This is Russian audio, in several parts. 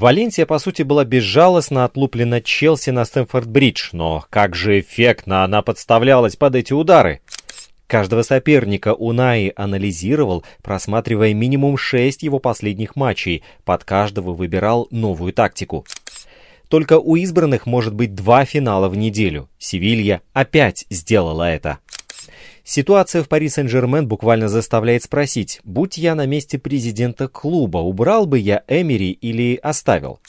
Валенсия, по сути, была безжалостно отлуплена Челси на Стэнфорд-Бридж, но как же эффектно она подставлялась под эти удары. Каждого соперника Унаи анализировал, просматривая минимум шесть его последних матчей, под каждого выбирал новую тактику. Только у избранных может быть два финала в неделю. Севилья опять сделала это. Ситуация в Пари Сен-Жермен буквально заставляет спросить, будь я на месте президента клуба, убрал бы я Эмери или оставил?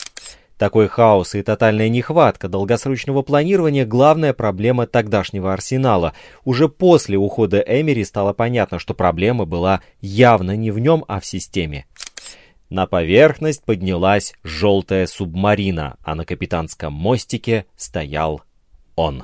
Такой хаос и тотальная нехватка долгосрочного планирования – главная проблема тогдашнего Арсенала. Уже после ухода Эмери стало понятно, что проблема была явно не в нем, а в системе. На поверхность поднялась желтая субмарина, а на капитанском мостике стоял он.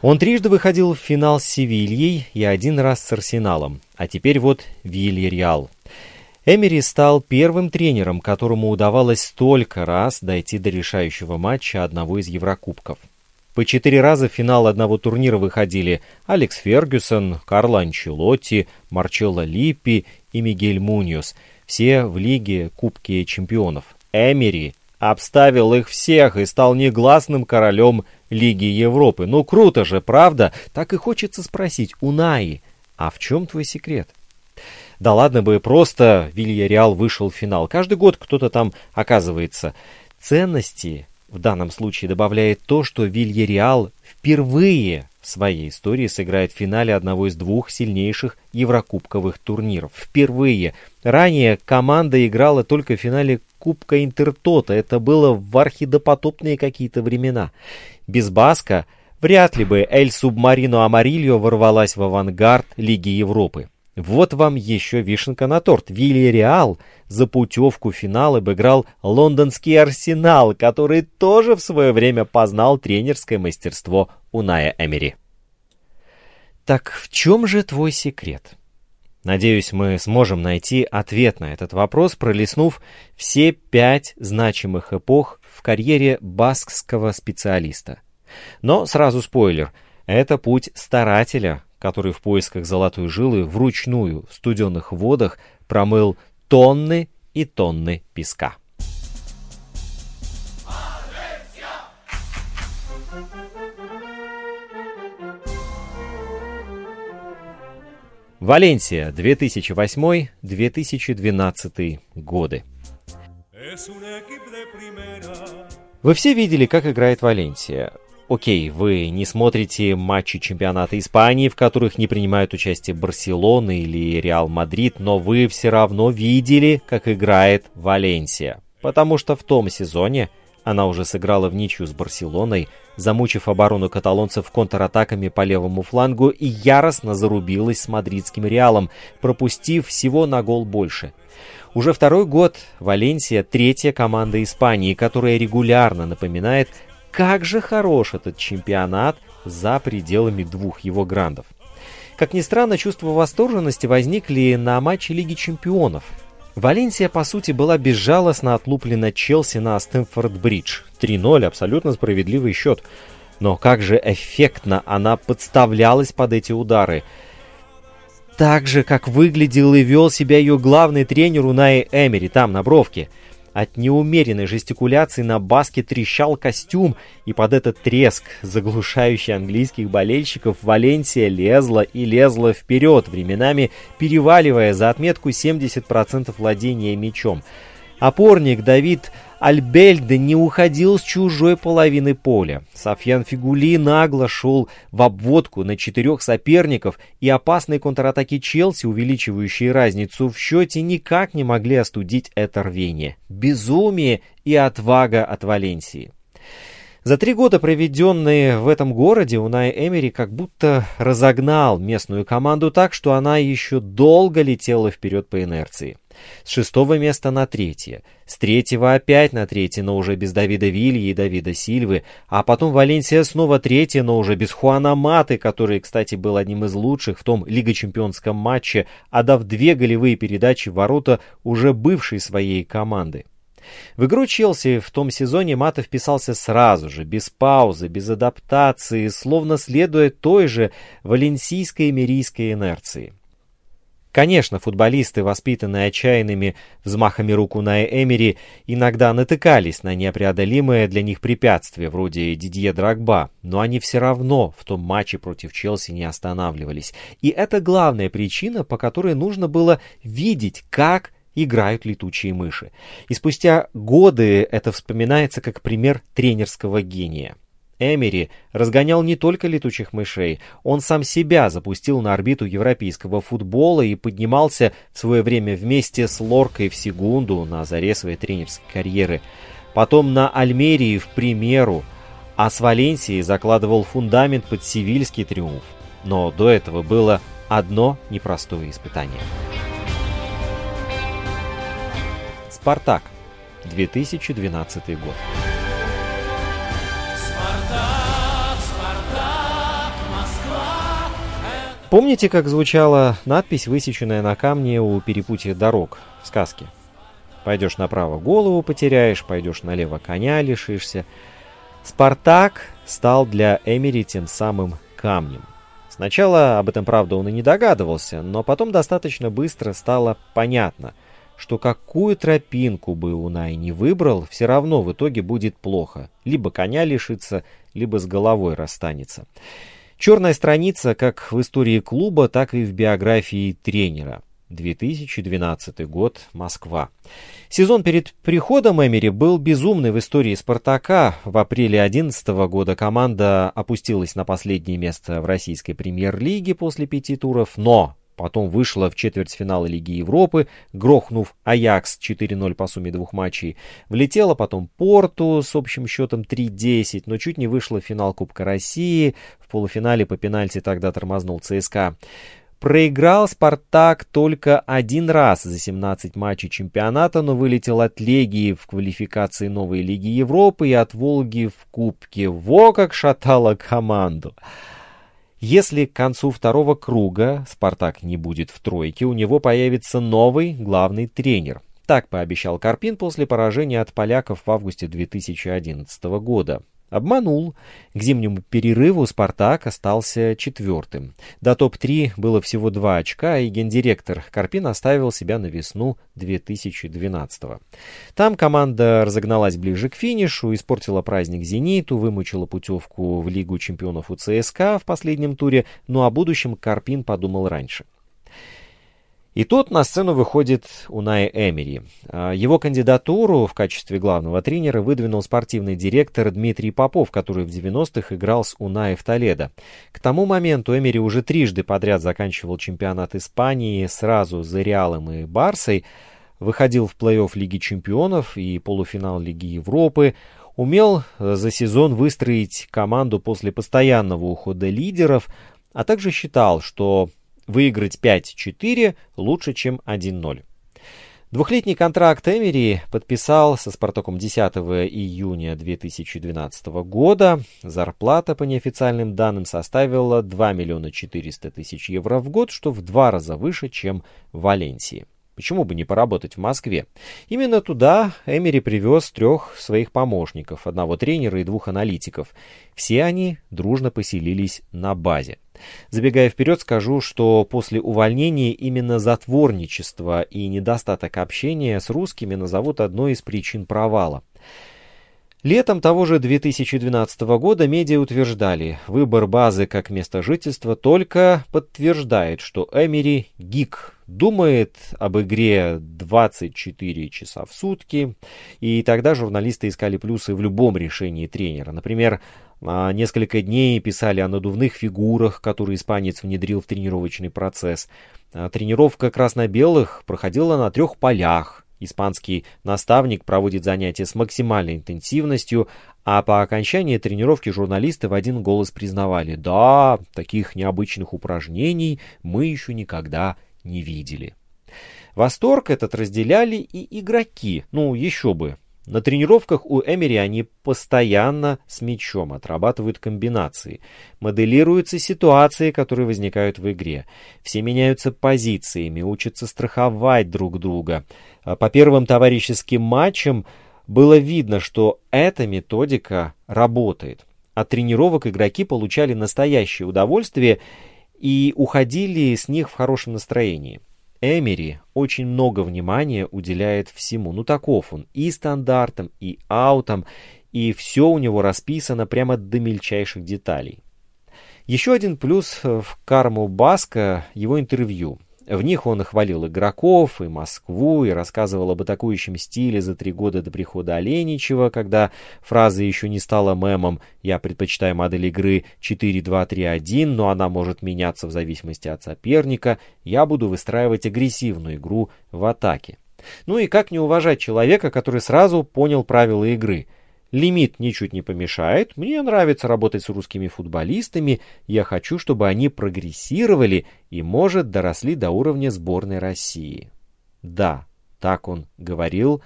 Он трижды выходил в финал с Севильей и один раз с Арсеналом, а теперь вот Вильяреал. Эмери стал первым тренером, которому удавалось столько раз дойти до решающего матча одного из Еврокубков. По четыре раза в финал одного турнира выходили Алекс Фергюсон, Карло Анчелотти, Марчелло Липпи и Мигель Муньос, все в Лиге Кубки чемпионов. Эмери обставил их всех и стал негласным королем Лиги Европы. Ну круто же, правда? Так и хочется спросить, Унаи, а в чем твой секрет? Да ладно бы, просто Вильяреал вышел в финал. Каждый год кто-то там оказывается. Ценности в данном случае добавляет то, что Вильяреал впервые своей истории сыграет в финале одного из двух сильнейших еврокубковых турниров. Впервые. Ранее команда играла только в финале Кубка Интертота. Это было в архидопотопные какие-то времена. Без Баска вряд ли бы Эль Субмарино Амарильо ворвалась в авангард Лиги Европы. Вот вам еще вишенка на торт. Вильяреал за путевку в финал обыграл лондонский Арсенал, который тоже в свое время познал тренерское мастерство Уная Эмери. Так в чем же твой секрет? Надеюсь, мы сможем найти ответ на этот вопрос, пролистнув все пять значимых эпох в карьере баскского специалиста. Но сразу спойлер, это путь старателя, который в поисках золотой жилы вручную в студенных водах промыл тонны и тонны песка. Валенсия, 2008-2012 годы. Вы все видели, как играет Валенсия. Окей, вы не смотрите матчи чемпионата Испании, в которых не принимают участие Барселона или Реал Мадрид, но вы все равно видели, как играет Валенсия. Потому что в том сезоне она уже сыграла в ничью с Барселоной, замучив оборону каталонцев контратаками по левому флангу и яростно зарубилась с мадридским Реалом, пропустив всего на гол больше. Уже второй год Валенсия – третья команда Испании, которая регулярно напоминает как же хорош этот чемпионат за пределами двух его грандов. Как ни странно, чувство восторженности возникли на матче Лиги Чемпионов. Валенсия, по сути, была безжалостно отлуплена Челси на Стэнфорд-Бридж. 3-0, абсолютно справедливый счет. Но как же эффектно она подставлялась под эти удары. Так же, как выглядел и вел себя ее главный тренер Унай Эмери там, на бровке – от неумеренной жестикуляции на баске трещал костюм, и под этот треск, заглушающий английских болельщиков, Валенсия лезла и лезла вперед, временами переваливая за отметку 70% владения мячом. Опорник Давид Альбельде не уходил с чужой половины поля. Софьян Фигули нагло шел в обводку на четырех соперников, и опасные контратаки Челси, увеличивающие разницу в счете, никак не могли остудить это рвение. Безумие и отвага от Валенсии. За три года, проведенные в этом городе, Унай Эмери как будто разогнал местную команду так, что она еще долго летела вперед по инерции. С шестого места на третье, с третьего опять на третье, но уже без Давида Вильи и Давида Сильвы, а потом Валенсия снова третья, но уже без Хуана Маты, который, кстати, был одним из лучших в том Лига Чемпионском матче, отдав две голевые передачи в ворота уже бывшей своей команды. В игру Челси в том сезоне Мата вписался сразу же, без паузы, без адаптации, словно следуя той же валенсийской мирийской инерции. Конечно, футболисты, воспитанные отчаянными взмахами рук на Эмери, иногда натыкались на непреодолимое для них препятствие, вроде Дидье Драгба, но они все равно в том матче против Челси не останавливались. И это главная причина, по которой нужно было видеть, как играют летучие мыши. И спустя годы это вспоминается как пример тренерского гения. Эмери разгонял не только летучих мышей, он сам себя запустил на орбиту европейского футбола и поднимался в свое время вместе с Лоркой в секунду на заре своей тренерской карьеры. Потом на Альмерии в примеру, а с Валенсией закладывал фундамент под сивильский триумф. Но до этого было одно непростое испытание. «Спартак», 2012 год. Помните, как звучала надпись, высеченная на камне у перепутья дорог в сказке? Пойдешь направо, голову потеряешь, пойдешь налево, коня лишишься. Спартак стал для Эмери тем самым камнем. Сначала об этом, правда, он и не догадывался, но потом достаточно быстро стало понятно, что какую тропинку бы Унай не выбрал, все равно в итоге будет плохо. Либо коня лишится, либо с головой расстанется. Черная страница как в истории клуба, так и в биографии тренера. 2012 год, Москва. Сезон перед приходом Эмери был безумный в истории «Спартака». В апреле 2011 года команда опустилась на последнее место в российской премьер-лиге после пяти туров, но Потом вышла в четвертьфинал Лиги Европы, грохнув Аякс 4-0 по сумме двух матчей. Влетела потом Порту с общим счетом 3-10, но чуть не вышла в финал Кубка России. В полуфинале по пенальти тогда тормознул ЦСКА. Проиграл «Спартак» только один раз за 17 матчей чемпионата, но вылетел от Легии в квалификации новой Лиги Европы и от Волги в Кубке. Во как шатала команду! Если к концу второго круга «Спартак» не будет в тройке, у него появится новый главный тренер. Так пообещал Карпин после поражения от поляков в августе 2011 года. Обманул. К зимнему перерыву «Спартак» остался четвертым. До топ-3 было всего два очка, и гендиректор Карпин оставил себя на весну 2012 -го. Там команда разогналась ближе к финишу, испортила праздник «Зениту», вымучила путевку в Лигу чемпионов у ЦСКА в последнем туре, но о будущем Карпин подумал раньше. И тут на сцену выходит Унай Эмери. А, его кандидатуру в качестве главного тренера выдвинул спортивный директор Дмитрий Попов, который в 90-х играл с Унаи в Толедо. К тому моменту Эмери уже трижды подряд заканчивал чемпионат Испании сразу за Реалом и Барсой, выходил в плей-офф Лиги чемпионов и полуфинал Лиги Европы, умел за сезон выстроить команду после постоянного ухода лидеров, а также считал, что Выиграть 5-4 лучше, чем 1-0. Двухлетний контракт Эмери подписал со «Спартаком» 10 июня 2012 года. Зарплата, по неофициальным данным, составила 2 миллиона 400 тысяч евро в год, что в два раза выше, чем в Валенсии. Почему бы не поработать в Москве? Именно туда Эмери привез трех своих помощников, одного тренера и двух аналитиков. Все они дружно поселились на базе. Забегая вперед, скажу, что после увольнения именно затворничество и недостаток общения с русскими назовут одной из причин провала. Летом того же 2012 года медиа утверждали, выбор базы как место жительства только подтверждает, что Эмери гик, думает об игре 24 часа в сутки, и тогда журналисты искали плюсы в любом решении тренера. Например, несколько дней писали о надувных фигурах, которые испанец внедрил в тренировочный процесс. Тренировка красно-белых проходила на трех полях – Испанский наставник проводит занятия с максимальной интенсивностью, А по окончании тренировки журналисты в один голос признавали, да, таких необычных упражнений мы еще никогда не видели. Восторг этот разделяли и игроки, ну еще бы. На тренировках у Эмери они постоянно с мячом отрабатывают комбинации. Моделируются ситуации, которые возникают в игре. Все меняются позициями, учатся страховать друг друга. А по первым товарищеским матчам было видно, что эта методика работает. От тренировок игроки получали настоящее удовольствие и уходили с них в хорошем настроении. Эмери очень много внимания уделяет всему. Ну таков он и стандартам, и аутам, и все у него расписано прямо до мельчайших деталей. Еще один плюс в карму Баска – его интервью. В них он хвалил игроков и Москву, и рассказывал об атакующем стиле за три года до прихода Оленичева, когда фраза еще не стала мемом «Я предпочитаю модель игры 4-2-3-1, но она может меняться в зависимости от соперника. Я буду выстраивать агрессивную игру в атаке». Ну и как не уважать человека, который сразу понял правила игры – Лимит ничуть не помешает. Мне нравится работать с русскими футболистами. Я хочу, чтобы они прогрессировали и, может, доросли до уровня сборной России. Да, так он говорил,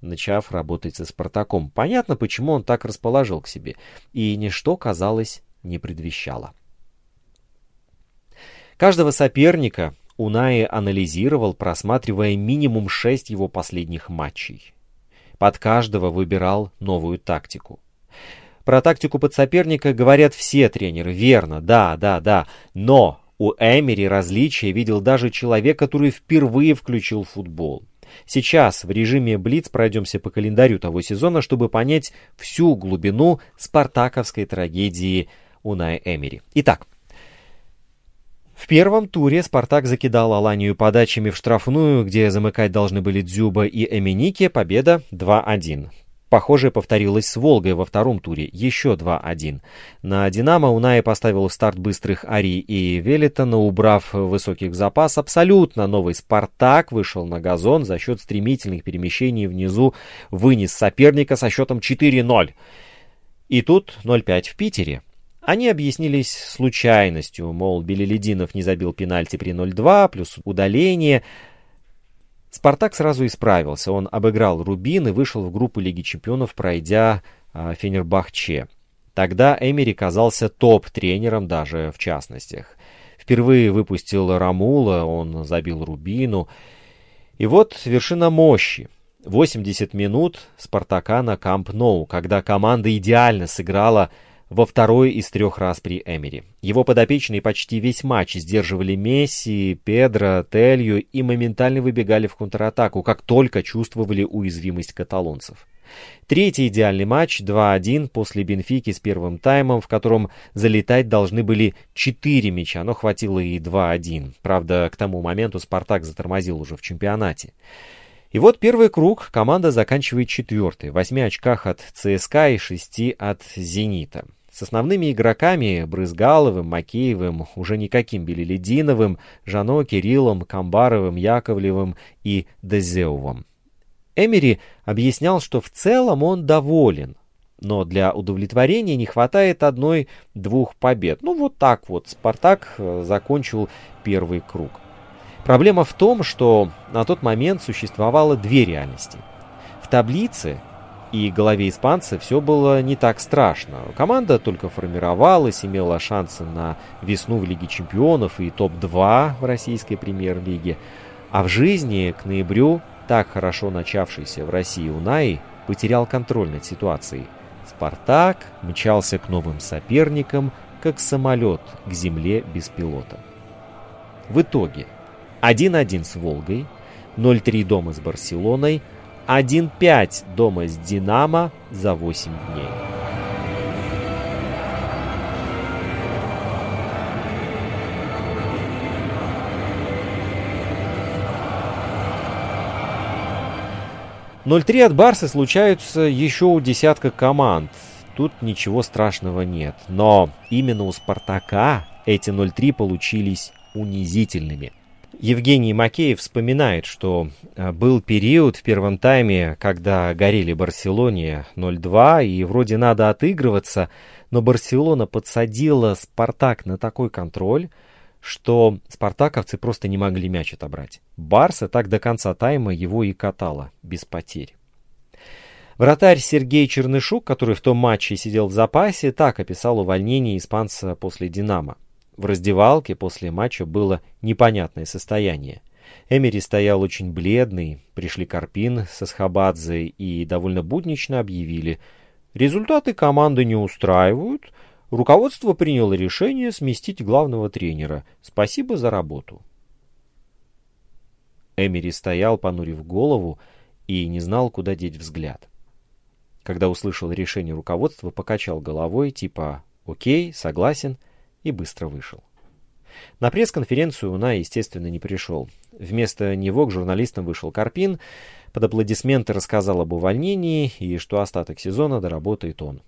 начав работать со «Спартаком». Понятно, почему он так расположил к себе. И ничто, казалось, не предвещало. Каждого соперника Унаи анализировал, просматривая минимум шесть его последних матчей. Под каждого выбирал новую тактику. Про тактику под соперника говорят все тренеры, верно, да, да, да. Но у Эмери различия видел даже человек, который впервые включил футбол. Сейчас в режиме Блиц пройдемся по календарю того сезона, чтобы понять всю глубину спартаковской трагедии Унай Эмери. Итак, в первом туре «Спартак» закидал Аланию подачами в штрафную, где замыкать должны были Дзюба и Эминики, победа 2-1. Похожее повторилось с «Волгой» во втором туре, еще 2-1. На «Динамо» Унай поставил старт быстрых Ари и Велитона, убрав высоких запас. Абсолютно новый «Спартак» вышел на газон за счет стремительных перемещений внизу, вынес соперника со счетом 4-0. И тут 0-5 в Питере. Они объяснились случайностью, мол, Белелединов не забил пенальти при 0-2, плюс удаление. Спартак сразу исправился, он обыграл Рубин и вышел в группу Лиги Чемпионов, пройдя э, Фенербахче. Тогда Эмери казался топ-тренером даже в частностях. Впервые выпустил Рамула, он забил Рубину. И вот вершина мощи. 80 минут Спартака на Камп Ноу, когда команда идеально сыграла во второй из трех раз при Эмери. Его подопечные почти весь матч сдерживали Месси, Педро, Телью и моментально выбегали в контратаку, как только чувствовали уязвимость каталонцев. Третий идеальный матч 2-1 после Бенфики с первым таймом, в котором залетать должны были 4 мяча, но хватило и 2-1. Правда, к тому моменту «Спартак» затормозил уже в чемпионате. И вот первый круг команда заканчивает четвертый, в 8 очках от ЦСКА и 6 от «Зенита». С основными игроками Брызгаловым, Макеевым, уже никаким Белелединовым, Жано, Кириллом, Камбаровым, Яковлевым и Дезеовым. Эмери объяснял, что в целом он доволен, но для удовлетворения не хватает одной-двух побед. Ну вот так вот Спартак э, закончил первый круг. Проблема в том, что на тот момент существовало две реальности. В таблице и голове испанца все было не так страшно. Команда только формировалась, имела шансы на весну в Лиге чемпионов и топ-2 в российской премьер-лиге. А в жизни к ноябрю так хорошо начавшийся в России Унай потерял контроль над ситуацией. «Спартак» мчался к новым соперникам, как самолет к земле без пилота. В итоге 1-1 с «Волгой», 0-3 дома с «Барселоной», 1-5 дома с «Динамо» за 8 дней. «0-3 от Барса случаются еще у десятка команд. Тут ничего страшного нет. Но именно у «Спартака» эти 0-3 получились унизительными. Евгений Макеев вспоминает, что э, был период в первом тайме, когда горели Барселоне 0-2, и вроде надо отыгрываться, но Барселона подсадила Спартак на такой контроль, что спартаковцы просто не могли мяч отобрать. Барса так до конца тайма его и катала, без потерь. Вратарь Сергей Чернышук, который в том матче сидел в запасе, так описал увольнение испанца после «Динамо». В раздевалке после матча было непонятное состояние. Эмери стоял очень бледный, пришли Карпин со Схабадзе и довольно буднично объявили. Результаты команды не устраивают, руководство приняло решение сместить главного тренера. Спасибо за работу. Эмери стоял, понурив голову, и не знал, куда деть взгляд. Когда услышал решение руководства, покачал головой, типа «Окей, согласен», и быстро вышел. На пресс-конференцию Уна, естественно, не пришел. Вместо него к журналистам вышел Карпин, под аплодисменты рассказал об увольнении и что остаток сезона доработает он.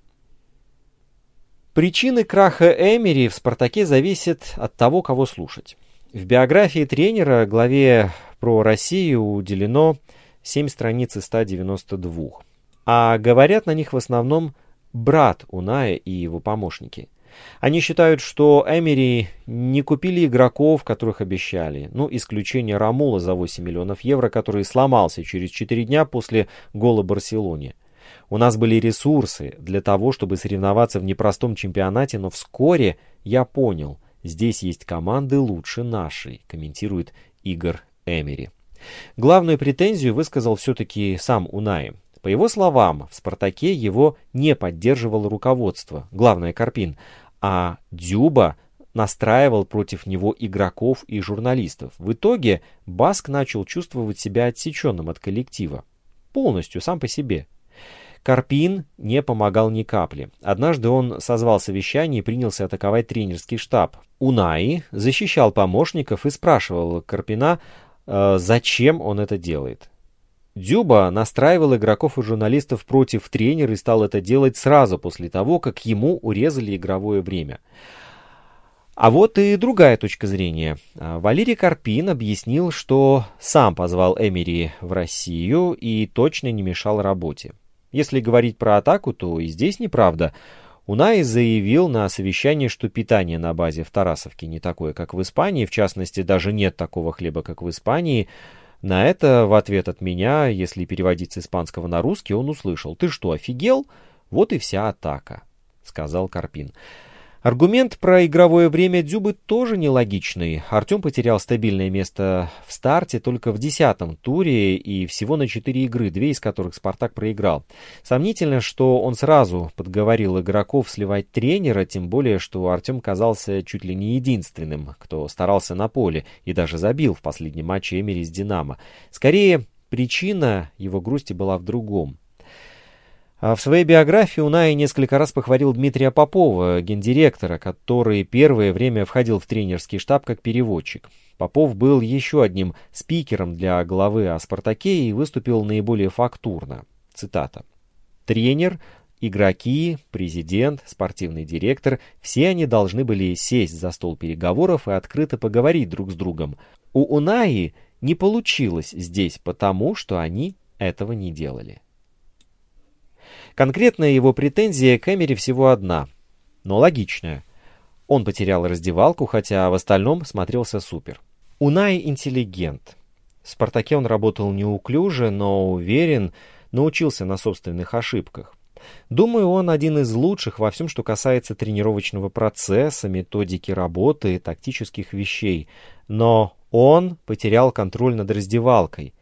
Причины краха Эмери в «Спартаке» зависят от того, кого слушать. В биографии тренера главе про Россию уделено 7 страниц из 192, а говорят на них в основном брат Уная и его помощники – они считают, что Эмери не купили игроков, которых обещали. Ну, исключение Рамула за 8 миллионов евро, который сломался через 4 дня после гола Барселоне. У нас были ресурсы для того, чтобы соревноваться в непростом чемпионате, но вскоре я понял, здесь есть команды лучше нашей, комментирует Игорь Эмери. Главную претензию высказал все-таки сам Унаи. По его словам, в «Спартаке» его не поддерживало руководство, главное Карпин, а Дюба настраивал против него игроков и журналистов. В итоге Баск начал чувствовать себя отсеченным от коллектива. Полностью, сам по себе. Карпин не помогал ни капли. Однажды он созвал совещание и принялся атаковать тренерский штаб. Унаи защищал помощников и спрашивал Карпина, э, зачем он это делает. Дюба настраивал игроков и журналистов против тренера и стал это делать сразу после того, как ему урезали игровое время. А вот и другая точка зрения. А, Валерий Карпин объяснил, что сам позвал Эмери в Россию и точно не мешал работе. Если говорить про атаку, то и здесь неправда. Унай заявил на совещании, что питание на базе в Тарасовке не такое, как в Испании, в частности, даже нет такого хлеба, как в Испании – на это в ответ от меня, если переводить с испанского на русский, он услышал «Ты что, офигел? Вот и вся атака», — сказал Карпин. Аргумент про игровое время Дзюбы тоже нелогичный. Артем потерял стабильное место в старте только в десятом туре и всего на четыре игры, две из которых «Спартак» проиграл. Сомнительно, что он сразу подговорил игроков сливать тренера, тем более, что Артем казался чуть ли не единственным, кто старался на поле и даже забил в последнем матче Эмери с «Динамо». Скорее, причина его грусти была в другом. А в своей биографии Унай несколько раз похвалил Дмитрия Попова, гендиректора, который первое время входил в тренерский штаб как переводчик. Попов был еще одним спикером для главы о «Спартаке» и выступил наиболее фактурно. Цитата. «Тренер, игроки, президент, спортивный директор – все они должны были сесть за стол переговоров и открыто поговорить друг с другом. У Унаи не получилось здесь потому, что они этого не делали». Конкретная его претензия к Эмери всего одна, но логичная. Он потерял раздевалку, хотя в остальном смотрелся супер. Унай интеллигент. В «Спартаке» он работал неуклюже, но уверен, научился на собственных ошибках. Думаю, он один из лучших во всем, что касается тренировочного процесса, методики работы, тактических вещей. Но он потерял контроль над раздевалкой,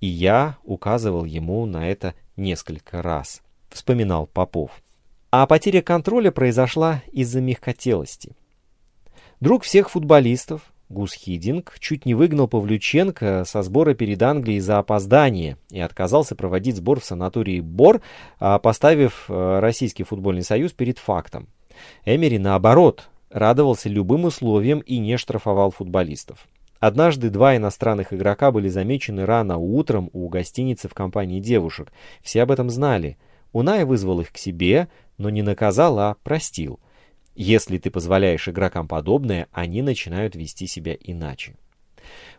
и я указывал ему на это несколько раз вспоминал Попов. А потеря контроля произошла из-за мягкотелости. Друг всех футболистов, Гус Хидинг, чуть не выгнал Павлюченко со сбора перед Англией за опоздание и отказался проводить сбор в санатории Бор, а поставив э, Российский футбольный союз перед фактом. Эмери, наоборот, радовался любым условиям и не штрафовал футболистов. Однажды два иностранных игрока были замечены рано утром у гостиницы в компании девушек. Все об этом знали – Унай вызвал их к себе, но не наказал, а простил. Если ты позволяешь игрокам подобное, они начинают вести себя иначе.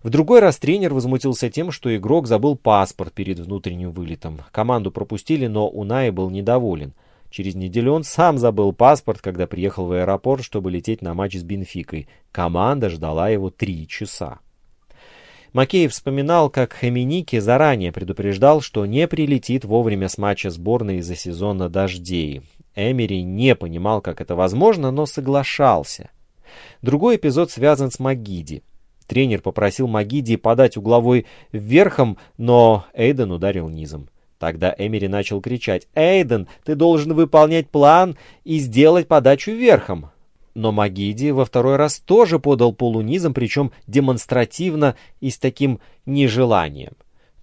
В другой раз тренер возмутился тем, что игрок забыл паспорт перед внутренним вылетом. Команду пропустили, но Унай был недоволен. Через неделю он сам забыл паспорт, когда приехал в аэропорт, чтобы лететь на матч с Бенфикой. Команда ждала его три часа. Макеев вспоминал, как Хаминики заранее предупреждал, что не прилетит вовремя с матча сборной из-за сезона дождей. Эмери не понимал, как это возможно, но соглашался. Другой эпизод связан с Магиди. Тренер попросил Магиди подать угловой вверхом, но Эйден ударил низом. Тогда Эмери начал кричать «Эйден, ты должен выполнять план и сделать подачу верхом». Но Магиди во второй раз тоже подал полунизом, причем демонстративно и с таким нежеланием.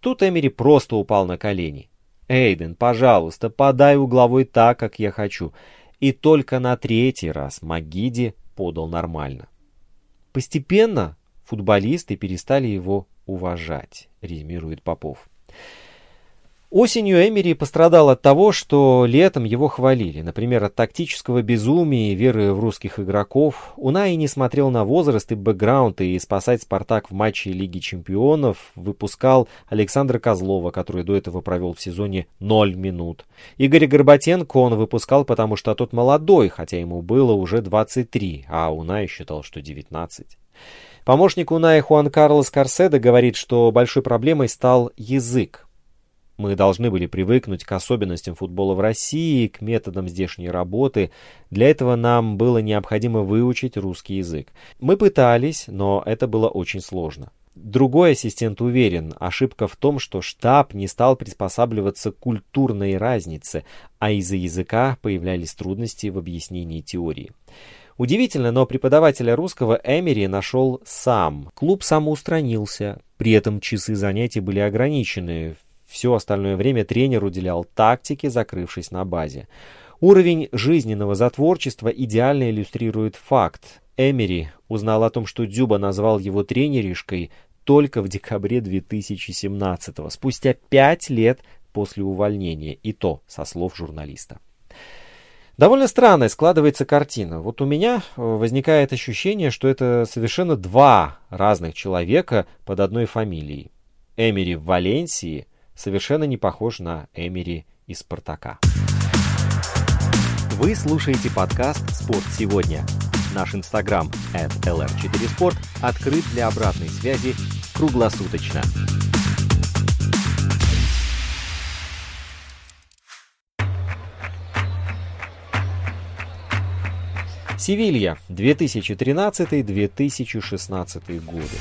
Тут Эмери просто упал на колени. «Эйден, пожалуйста, подай угловой так, как я хочу». И только на третий раз Магиди подал нормально. Постепенно футболисты перестали его уважать, резюмирует Попов. Осенью Эмери пострадал от того, что летом его хвалили, например, от тактического безумия и веры в русских игроков. Унай не смотрел на возраст и бэкграунд, и спасать «Спартак» в матче Лиги чемпионов выпускал Александра Козлова, который до этого провел в сезоне 0 минут. Игоря Горбатенко он выпускал, потому что тот молодой, хотя ему было уже 23, а Унай считал, что 19. Помощник Уная Хуан Карлос Карседо говорит, что большой проблемой стал язык. Мы должны были привыкнуть к особенностям футбола в России, к методам здешней работы. Для этого нам было необходимо выучить русский язык. Мы пытались, но это было очень сложно. Другой ассистент уверен, ошибка в том, что штаб не стал приспосабливаться к культурной разнице, а из-за языка появлялись трудности в объяснении теории. Удивительно, но преподавателя русского Эмери нашел сам. Клуб самоустранился, при этом часы занятий были ограничены. Все остальное время тренер уделял тактике, закрывшись на базе. Уровень жизненного затворчества идеально иллюстрирует факт. Эмери узнал о том, что Дзюба назвал его тренеришкой только в декабре 2017 спустя пять лет после увольнения, и то со слов журналиста. Довольно странная складывается картина. Вот у меня возникает ощущение, что это совершенно два разных человека под одной фамилией. Эмери в Валенсии совершенно не похож на Эмери из «Спартака». Вы слушаете подкаст «Спорт сегодня». Наш инстаграм at lr4sport открыт для обратной связи круглосуточно. Севилья, 2013-2016 годы.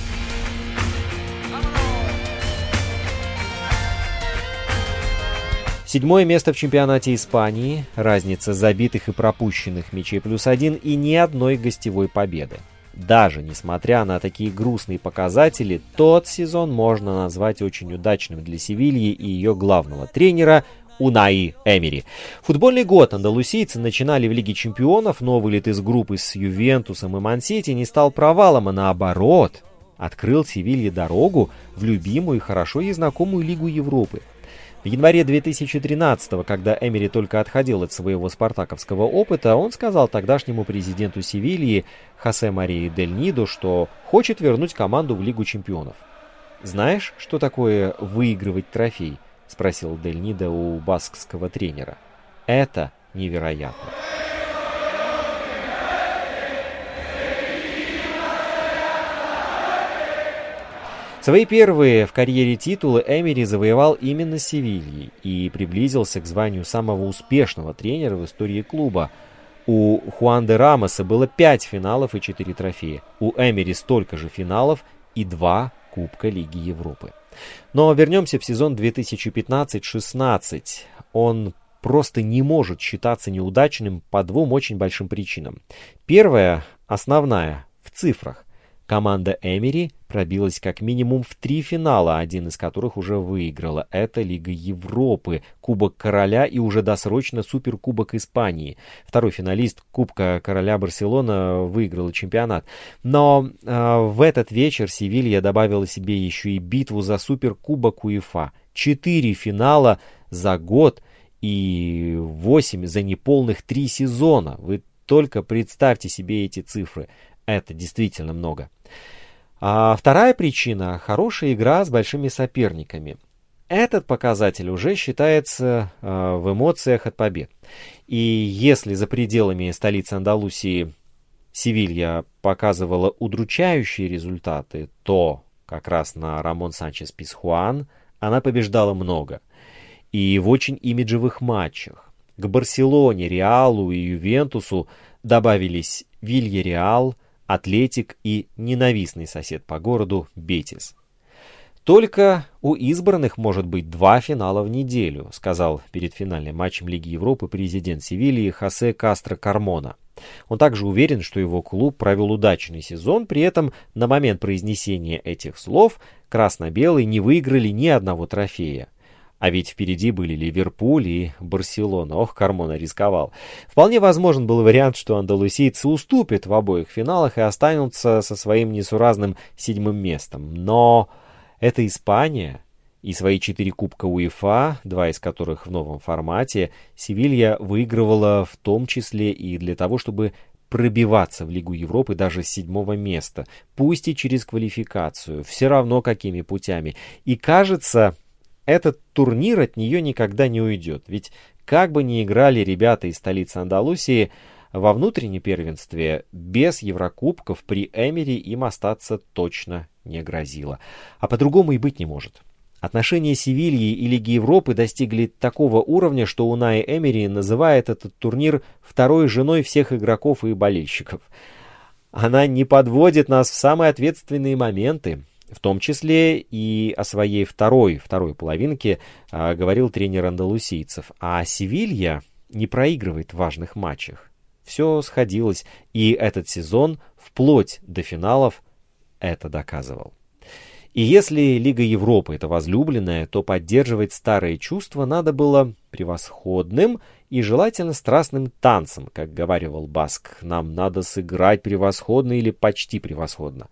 Седьмое место в чемпионате Испании, разница забитых и пропущенных мячей плюс один и ни одной гостевой победы. Даже несмотря на такие грустные показатели, тот сезон можно назвать очень удачным для Севильи и ее главного тренера Унаи Эмери. Футбольный год андалусийцы начинали в Лиге чемпионов, но вылет из группы с Ювентусом и Мансити не стал провалом, а наоборот, открыл Севилье дорогу в любимую и хорошо ей знакомую Лигу Европы. В январе 2013 когда Эмери только отходил от своего спартаковского опыта, он сказал тогдашнему президенту Севильи Хосе Марии Дель Нидо, что хочет вернуть команду в Лигу чемпионов. «Знаешь, что такое выигрывать трофей?» — спросил Дель Нидо у баскского тренера. «Это невероятно». Свои первые в карьере титулы Эмери завоевал именно Севильей и приблизился к званию самого успешного тренера в истории клуба. У Хуан де Рамоса было 5 финалов и 4 трофея. У Эмери столько же финалов и 2 Кубка Лиги Европы. Но вернемся в сезон 2015-16. Он просто не может считаться неудачным по двум очень большим причинам. Первая, основная, в цифрах. Команда Эмери пробилась как минимум в три финала, один из которых уже выиграла. Это Лига Европы, Кубок Короля и уже досрочно Суперкубок Испании. Второй финалист Кубка Короля Барселона выиграл чемпионат. Но э, в этот вечер Севилья добавила себе еще и битву за Суперкубок УЕФА. Четыре финала за год и восемь за неполных три сезона. Вы только представьте себе эти цифры. Это действительно много. А вторая причина – хорошая игра с большими соперниками. Этот показатель уже считается э, в эмоциях от побед. И если за пределами столицы Андалусии Севилья показывала удручающие результаты, то как раз на Рамон Санчес Писхуан она побеждала много. И в очень имиджевых матчах. К Барселоне, Реалу и Ювентусу добавились Вильяреал, Атлетик и ненавистный сосед по городу Бетис. «Только у избранных может быть два финала в неделю», сказал перед финальным матчем Лиги Европы президент Севильи Хосе Кастро Кармона. Он также уверен, что его клуб провел удачный сезон, при этом на момент произнесения этих слов красно-белые не выиграли ни одного трофея. А ведь впереди были Ливерпуль и Барселона. Ох, Кармона рисковал. Вполне возможен был вариант, что андалусийцы уступят в обоих финалах и останутся со своим несуразным седьмым местом. Но это Испания, и свои четыре кубка УЕФА, два из которых в новом формате, Севилья выигрывала в том числе и для того, чтобы пробиваться в Лигу Европы даже с седьмого места, пусть и через квалификацию, все равно какими путями. И кажется, этот турнир от нее никогда не уйдет. Ведь как бы ни играли ребята из столицы Андалусии, во внутреннем первенстве без Еврокубков при Эмери им остаться точно не грозило. А по-другому и быть не может. Отношения Севильи и Лиги Европы достигли такого уровня, что Унай Эмери называет этот турнир второй женой всех игроков и болельщиков. Она не подводит нас в самые ответственные моменты, в том числе и о своей второй, второй половинке а, говорил тренер андалусийцев. А Севилья не проигрывает в важных матчах. Все сходилось, и этот сезон вплоть до финалов это доказывал. И если Лига Европы это возлюбленная, то поддерживать старые чувства надо было превосходным и желательно страстным танцем, как говаривал Баск. Нам надо сыграть превосходно или почти превосходно.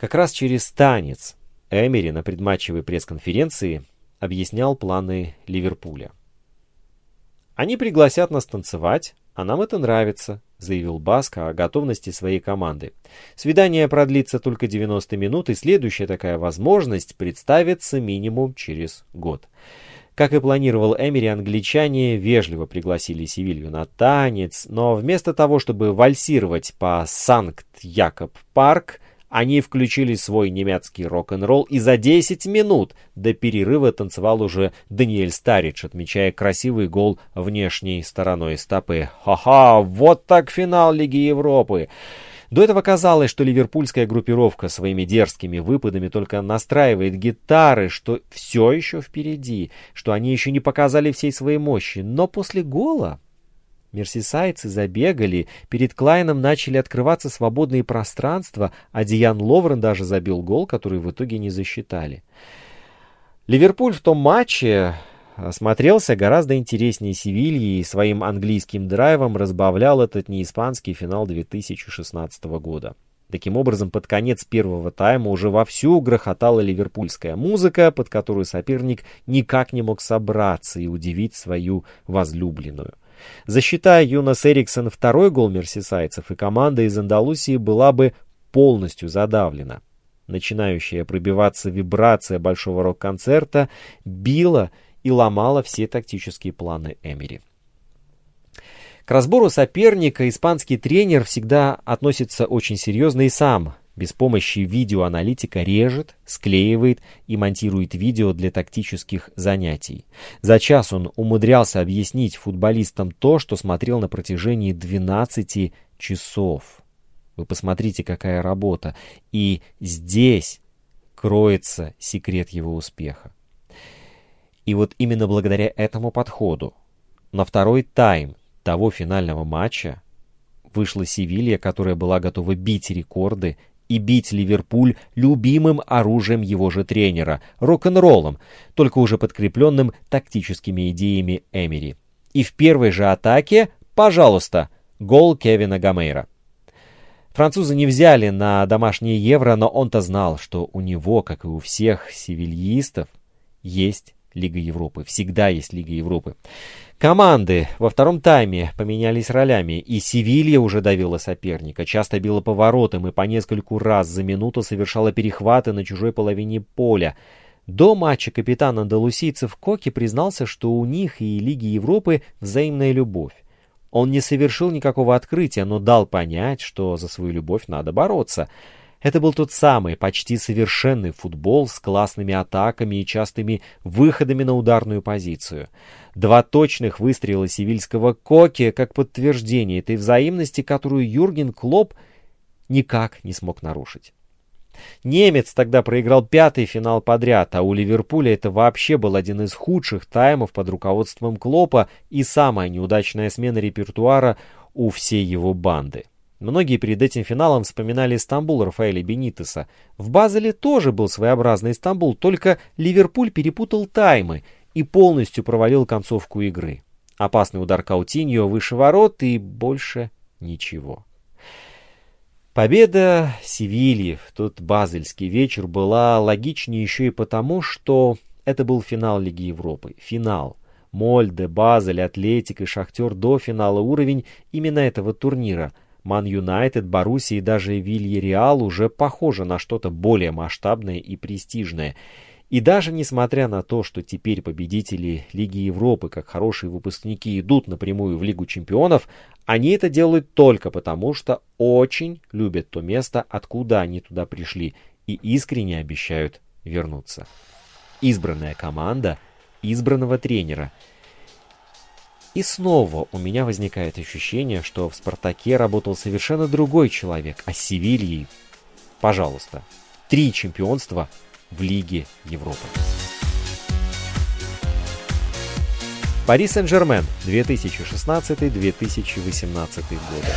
Как раз через танец Эмери на предматчевой пресс-конференции объяснял планы Ливерпуля. «Они пригласят нас танцевать, а нам это нравится», — заявил Баска о готовности своей команды. «Свидание продлится только 90 минут, и следующая такая возможность представится минимум через год». Как и планировал Эмери, англичане вежливо пригласили Севилью на танец, но вместо того, чтобы вальсировать по Санкт-Якоб-парк, они включили свой немецкий рок-н-ролл, и за 10 минут до перерыва танцевал уже Даниэль Старидж, отмечая красивый гол внешней стороной стопы. «Ха-ха, вот так финал Лиги Европы!» До этого казалось, что ливерпульская группировка своими дерзкими выпадами только настраивает гитары, что все еще впереди, что они еще не показали всей своей мощи. Но после гола Мерсисайцы забегали, перед Клайном начали открываться свободные пространства, а Диан Ловрен даже забил гол, который в итоге не засчитали. Ливерпуль в том матче смотрелся гораздо интереснее Севильи и своим английским драйвом разбавлял этот неиспанский финал 2016 года. Таким образом, под конец первого тайма уже вовсю грохотала ливерпульская музыка, под которую соперник никак не мог собраться и удивить свою возлюбленную. Засчитая Юнас Эриксон второй гол мерсисайцев, и команда из Андалусии была бы полностью задавлена. Начинающая пробиваться вибрация большого рок-концерта била и ломала все тактические планы Эмери. К разбору соперника испанский тренер всегда относится очень серьезно и сам без помощи видеоаналитика режет, склеивает и монтирует видео для тактических занятий. За час он умудрялся объяснить футболистам то, что смотрел на протяжении 12 часов. Вы посмотрите, какая работа. И здесь кроется секрет его успеха. И вот именно благодаря этому подходу на второй тайм того финального матча вышла Севилья, которая была готова бить рекорды и бить Ливерпуль любимым оружием его же тренера, рок-н-роллом, только уже подкрепленным тактическими идеями Эмери. И в первой же атаке, пожалуйста, гол Кевина Гамейра. Французы не взяли на домашнее евро, но он-то знал, что у него, как и у всех севильистов, есть Лига Европы. Всегда есть Лига Европы. Команды во втором тайме поменялись ролями, и Севилья уже давила соперника, часто била поворотом и по нескольку раз за минуту совершала перехваты на чужой половине поля. До матча капитан андалусийцев Коки признался, что у них и Лиги Европы взаимная любовь. Он не совершил никакого открытия, но дал понять, что за свою любовь надо бороться — это был тот самый, почти совершенный футбол с классными атаками и частыми выходами на ударную позицию. Два точных выстрела сивильского Коки как подтверждение этой взаимности, которую Юрген Клоп никак не смог нарушить. Немец тогда проиграл пятый финал подряд, а у Ливерпуля это вообще был один из худших таймов под руководством Клопа и самая неудачная смена репертуара у всей его банды. Многие перед этим финалом вспоминали Стамбул Рафаэля Бенитеса. В Базеле тоже был своеобразный Стамбул, только Ливерпуль перепутал таймы и полностью провалил концовку игры. Опасный удар Каутиньо выше ворот и больше ничего. Победа Севильи в тот базельский вечер была логичнее еще и потому, что это был финал Лиги Европы. Финал. Мольде, Базель, Атлетик и Шахтер до финала уровень именно этого турнира – Ман Юнайтед, Боруссия и даже Вильяреал уже похожи на что-то более масштабное и престижное. И даже несмотря на то, что теперь победители Лиги Европы, как хорошие выпускники, идут напрямую в Лигу чемпионов, они это делают только потому, что очень любят то место, откуда они туда пришли, и искренне обещают вернуться. Избранная команда избранного тренера – и снова у меня возникает ощущение, что в «Спартаке» работал совершенно другой человек, а Севильей, пожалуйста, три чемпионства в Лиге Европы. Пари Сен-Жермен 2016-2018 годы.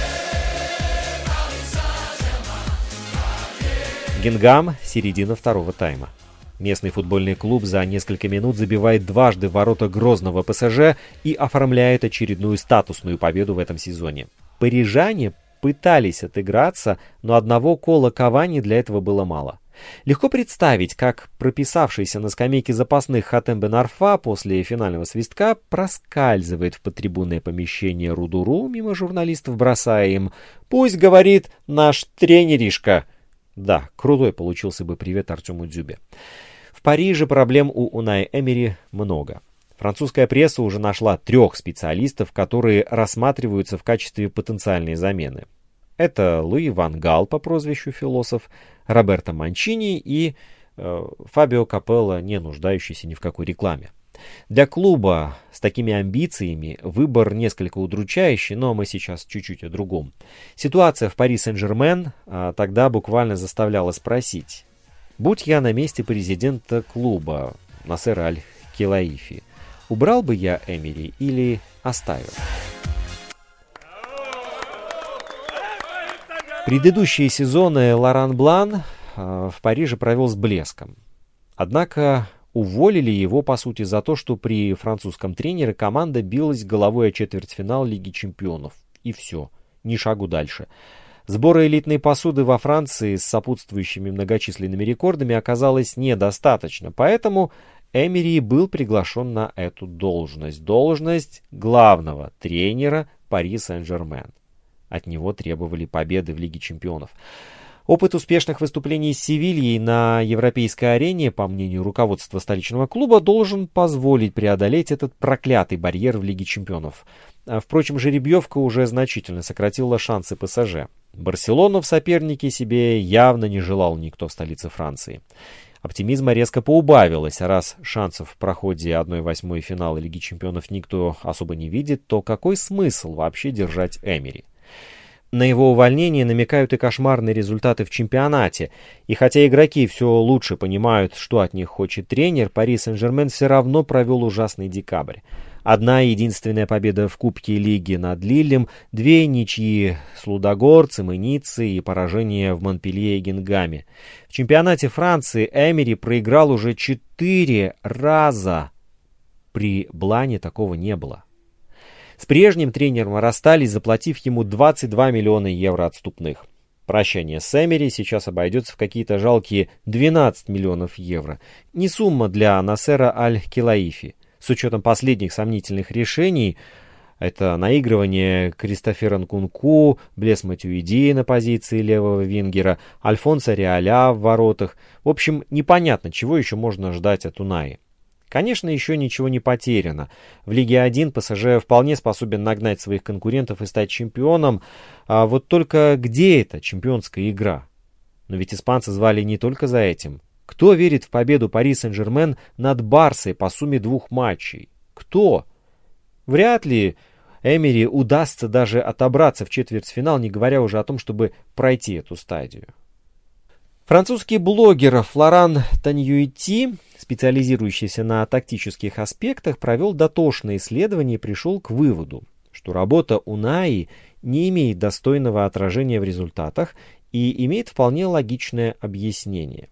Гингам, середина второго тайма. Местный футбольный клуб за несколько минут забивает дважды ворота грозного ПСЖ и оформляет очередную статусную победу в этом сезоне. Парижане пытались отыграться, но одного кола Кавани для этого было мало. Легко представить, как прописавшийся на скамейке запасных Хатем Бен Арфа после финального свистка проскальзывает в подтрибунное помещение Рудуру мимо журналистов, бросая им «Пусть говорит наш тренеришка». Да, крутой получился бы привет Артему Дзюбе. Париже проблем у Унай Эмери много. Французская пресса уже нашла трех специалистов, которые рассматриваются в качестве потенциальной замены. Это Луи Ван Гал по прозвищу философ, Роберто Манчини и э, Фабио Капелло, не нуждающийся ни в какой рекламе. Для клуба с такими амбициями выбор несколько удручающий, но мы сейчас чуть-чуть о другом. Ситуация в Пари Сен-Жермен а, тогда буквально заставляла спросить, Будь я на месте президента клуба, Насер Аль-Килаифи, убрал бы я Эмери или оставил? Предыдущие сезоны Лоран Блан э, в Париже провел с блеском. Однако уволили его, по сути, за то, что при французском тренере команда билась головой о четвертьфинал Лиги чемпионов. И все, ни шагу дальше. Сбора элитной посуды во Франции с сопутствующими многочисленными рекордами оказалось недостаточно, поэтому Эмери был приглашен на эту должность. Должность главного тренера Пари Сен-Жермен. От него требовали победы в Лиге чемпионов. Опыт успешных выступлений с на европейской арене, по мнению руководства столичного клуба, должен позволить преодолеть этот проклятый барьер в Лиге чемпионов. А, впрочем, жеребьевка уже значительно сократила шансы ПСЖ. Барселону в сопернике себе явно не желал никто в столице Франции. Оптимизма резко поубавилось, а раз шансов в проходе 1-8 финала Лиги Чемпионов никто особо не видит, то какой смысл вообще держать Эмери? На его увольнение намекают и кошмарные результаты в чемпионате. И хотя игроки все лучше понимают, что от них хочет тренер, Пари Сен-Жермен все равно провел ужасный декабрь. Одна единственная победа в Кубке Лиги над Лилем, две ничьи с Лудогорцем и Ниццей и поражение в Монпелье и Генгаме. В чемпионате Франции Эмери проиграл уже четыре раза. При Блане такого не было. С прежним тренером расстались, заплатив ему 22 миллиона евро отступных. Прощание с Эмери сейчас обойдется в какие-то жалкие 12 миллионов евро. Не сумма для Насера Аль-Килаифи. С учетом последних сомнительных решений, это наигрывание Кристофера Нкунку, Блес Матюиди на позиции левого вингера, Альфонса Реаля в воротах. В общем, непонятно, чего еще можно ждать от Унаи. Конечно, еще ничего не потеряно. В Лиге 1 ПСЖ вполне способен нагнать своих конкурентов и стать чемпионом. А вот только где эта чемпионская игра? Но ведь испанцы звали не только за этим. Кто верит в победу Пари Сен-Жермен над Барсой по сумме двух матчей? Кто? Вряд ли Эмери удастся даже отобраться в четвертьфинал, не говоря уже о том, чтобы пройти эту стадию. Французский блогер Флоран Таньюити, специализирующийся на тактических аспектах, провел дотошное исследование и пришел к выводу, что работа Унаи не имеет достойного отражения в результатах и имеет вполне логичное объяснение.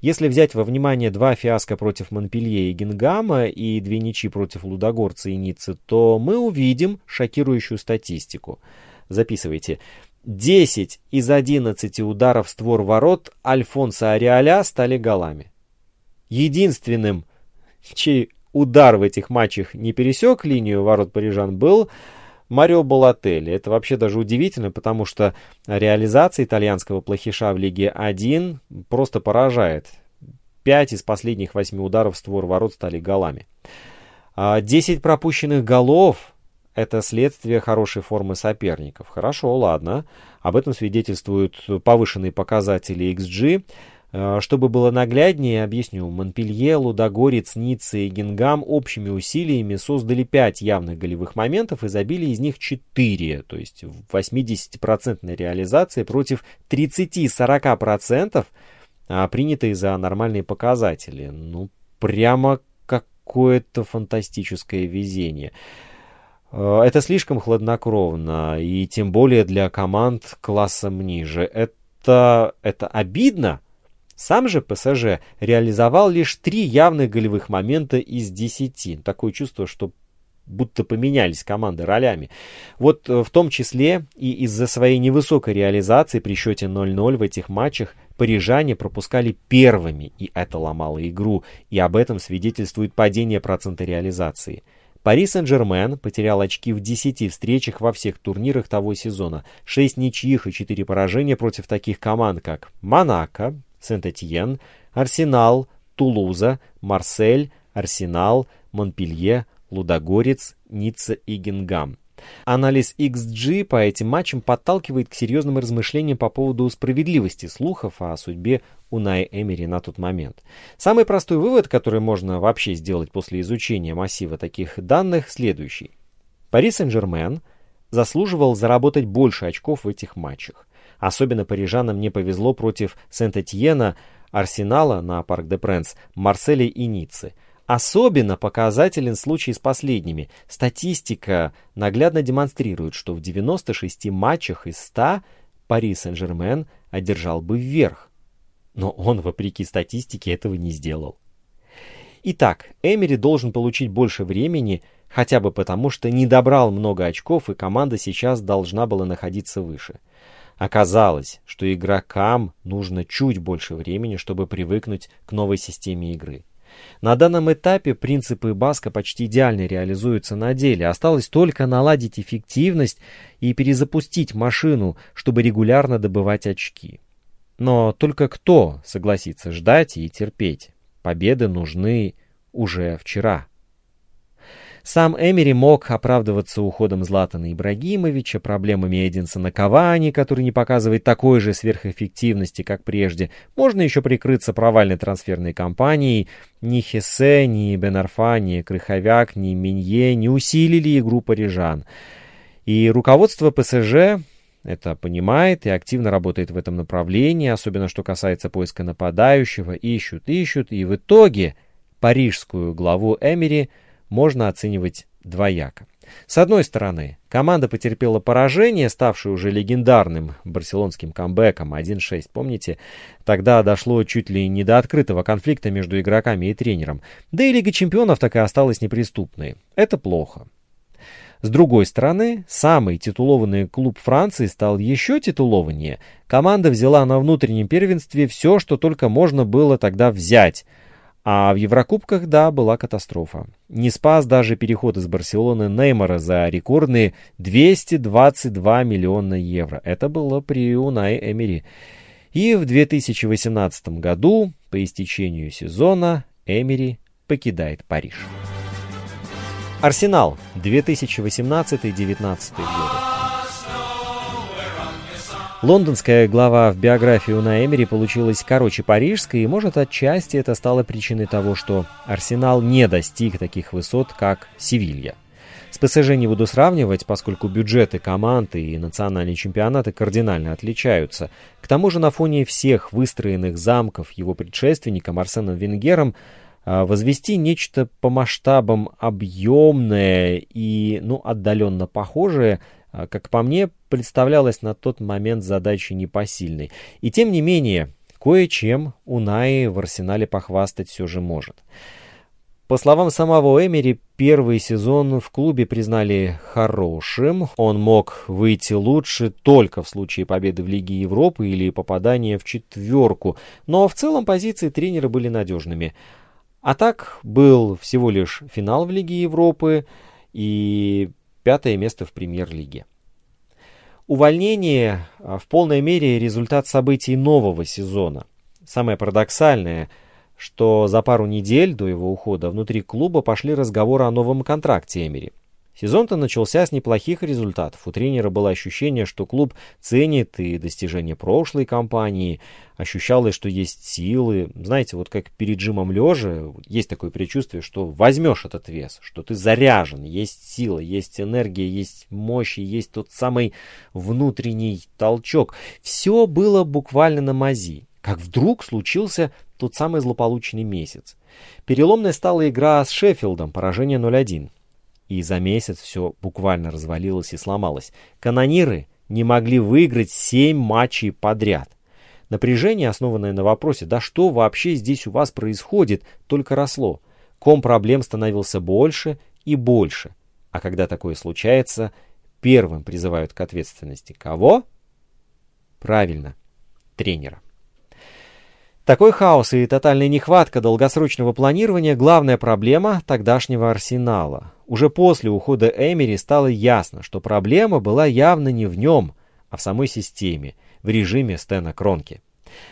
Если взять во внимание два фиаско против Монпелье и Гингама и две ничьи против Лудогорца и Ниццы, то мы увидим шокирующую статистику. Записывайте. 10 из 11 ударов створ ворот Альфонса Ариаля стали голами. Единственным, чей удар в этих матчах не пересек линию ворот парижан, был Марио Балотелли. Это вообще даже удивительно, потому что реализация итальянского плохиша в Лиге 1 просто поражает. Пять из последних восьми ударов створ ворот стали голами. 10 а пропущенных голов это следствие хорошей формы соперников. Хорошо, ладно. Об этом свидетельствуют повышенные показатели XG. Э, чтобы было нагляднее, объясню. Монпелье, Лудогорец, Ницца и Гингам общими усилиями создали 5 явных голевых моментов и забили из них 4, то есть в 80% реализации против 30-40%, а, принятые за нормальные показатели. Ну, прямо какое-то фантастическое везение. Э, это слишком хладнокровно, и тем более для команд классом ниже. Это, это обидно. Сам же ПСЖ реализовал лишь три явных голевых момента из десяти. Такое чувство, что будто поменялись команды ролями. Вот э, в том числе и из-за своей невысокой реализации при счете 0-0 в этих матчах парижане пропускали первыми, и это ломало игру, и об этом свидетельствует падение процента реализации. Пари Сен-Жермен потерял очки в 10 встречах во всех турнирах того сезона, 6 ничьих и 4 поражения против таких команд, как Монако, Сент-Этьен, Арсенал, Тулуза, Марсель, Арсенал, Монпелье, Лудогорец, Ницца и Гингам. Анализ XG по этим матчам подталкивает к серьезным размышлениям по поводу справедливости слухов о судьбе Унай Эмери на тот момент. Самый простой вывод, который можно вообще сделать после изучения массива таких данных, следующий. Пари Сен-Жермен заслуживал заработать больше очков в этих матчах. Особенно парижанам не повезло против Сент-Этьена, Арсенала на Парк де Пренс, Марселя и Ниццы. Особенно показателен случай с последними. Статистика наглядно демонстрирует, что в 96 матчах из 100 Пари Сен-Жермен одержал бы вверх. Но он, вопреки статистике, этого не сделал. Итак, Эмери должен получить больше времени, хотя бы потому, что не добрал много очков, и команда сейчас должна была находиться выше. Оказалось, что игрокам нужно чуть больше времени, чтобы привыкнуть к новой системе игры. На данном этапе принципы Баска почти идеально реализуются на деле. Осталось только наладить эффективность и перезапустить машину, чтобы регулярно добывать очки. Но только кто согласится ждать и терпеть? Победы нужны уже вчера. Сам Эмери мог оправдываться уходом Златана Ибрагимовича, проблемами Эдинсона Кавани, который не показывает такой же сверхэффективности, как прежде. Можно еще прикрыться провальной трансферной кампанией. Ни Хесе, ни Бенарфа, ни Крыховяк, ни Минье не усилили игру парижан. И руководство ПСЖ это понимает и активно работает в этом направлении, особенно что касается поиска нападающего, ищут, ищут, и в итоге парижскую главу Эмери – можно оценивать двояко. С одной стороны, команда потерпела поражение, ставшее уже легендарным барселонским камбэком 1-6, помните? Тогда дошло чуть ли не до открытого конфликта между игроками и тренером. Да и Лига чемпионов так и осталась неприступной. Это плохо. С другой стороны, самый титулованный клуб Франции стал еще титулованнее. Команда взяла на внутреннем первенстве все, что только можно было тогда взять. А в Еврокубках, да, была катастрофа. Не спас даже переход из Барселоны Неймара за рекордные 222 миллиона евро. Это было при Унай Эмери. И в 2018 году, по истечению сезона, Эмери покидает Париж. Арсенал 2018-19 годы. Лондонская глава в биографии Уна Эмери получилась короче парижской, и, может, отчасти это стало причиной того, что Арсенал не достиг таких высот, как Севилья. С ПСЖ не буду сравнивать, поскольку бюджеты команды и национальные чемпионаты кардинально отличаются. К тому же на фоне всех выстроенных замков его предшественником Арсеном Венгером а, возвести нечто по масштабам объемное и ну, отдаленно похожее, как по мне, представлялось на тот момент задачей непосильной. И тем не менее, кое-чем Унаи в арсенале похвастать все же может. По словам самого Эмери, первый сезон в клубе признали хорошим. Он мог выйти лучше только в случае победы в Лиге Европы или попадания в четверку. Но в целом позиции тренера были надежными. А так был всего лишь финал в Лиге Европы и пятое место в Премьер-лиге. Увольнение а, в полной мере результат событий нового сезона. Самое парадоксальное, что за пару недель до его ухода внутри клуба пошли разговоры о новом контракте Эмери. Сезон-то начался с неплохих результатов. У тренера было ощущение, что клуб ценит и достижения прошлой кампании. Ощущалось, что есть силы. Знаете, вот как перед жимом лежа, есть такое предчувствие, что возьмешь этот вес, что ты заряжен, есть сила, есть энергия, есть мощь, есть тот самый внутренний толчок. Все было буквально на мази. Как вдруг случился тот самый злополучный месяц. Переломной стала игра с Шеффилдом, поражение 0-1 и за месяц все буквально развалилось и сломалось. Канониры не могли выиграть семь матчей подряд. Напряжение, основанное на вопросе «Да что вообще здесь у вас происходит?», только росло. Ком проблем становился больше и больше. А когда такое случается, первым призывают к ответственности кого? Правильно, тренера. Такой хаос и тотальная нехватка долгосрочного планирования – главная проблема тогдашнего арсенала. Уже после ухода Эмери стало ясно, что проблема была явно не в нем, а в самой системе, в режиме Стена Кронки.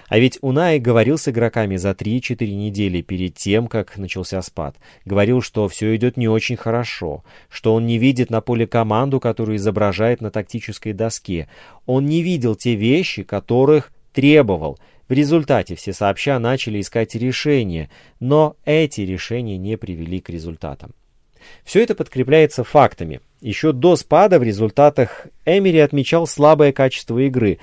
А ведь Унай говорил с игроками за 3-4 недели перед тем, как начался спад. Говорил, что все идет не очень хорошо, что он не видит на поле команду, которую изображает на тактической доске. Он не видел те вещи, которых требовал – в результате все сообща начали искать решения, но эти решения не привели к результатам. Все это подкрепляется фактами. Еще до спада в результатах Эмери отмечал слабое качество игры.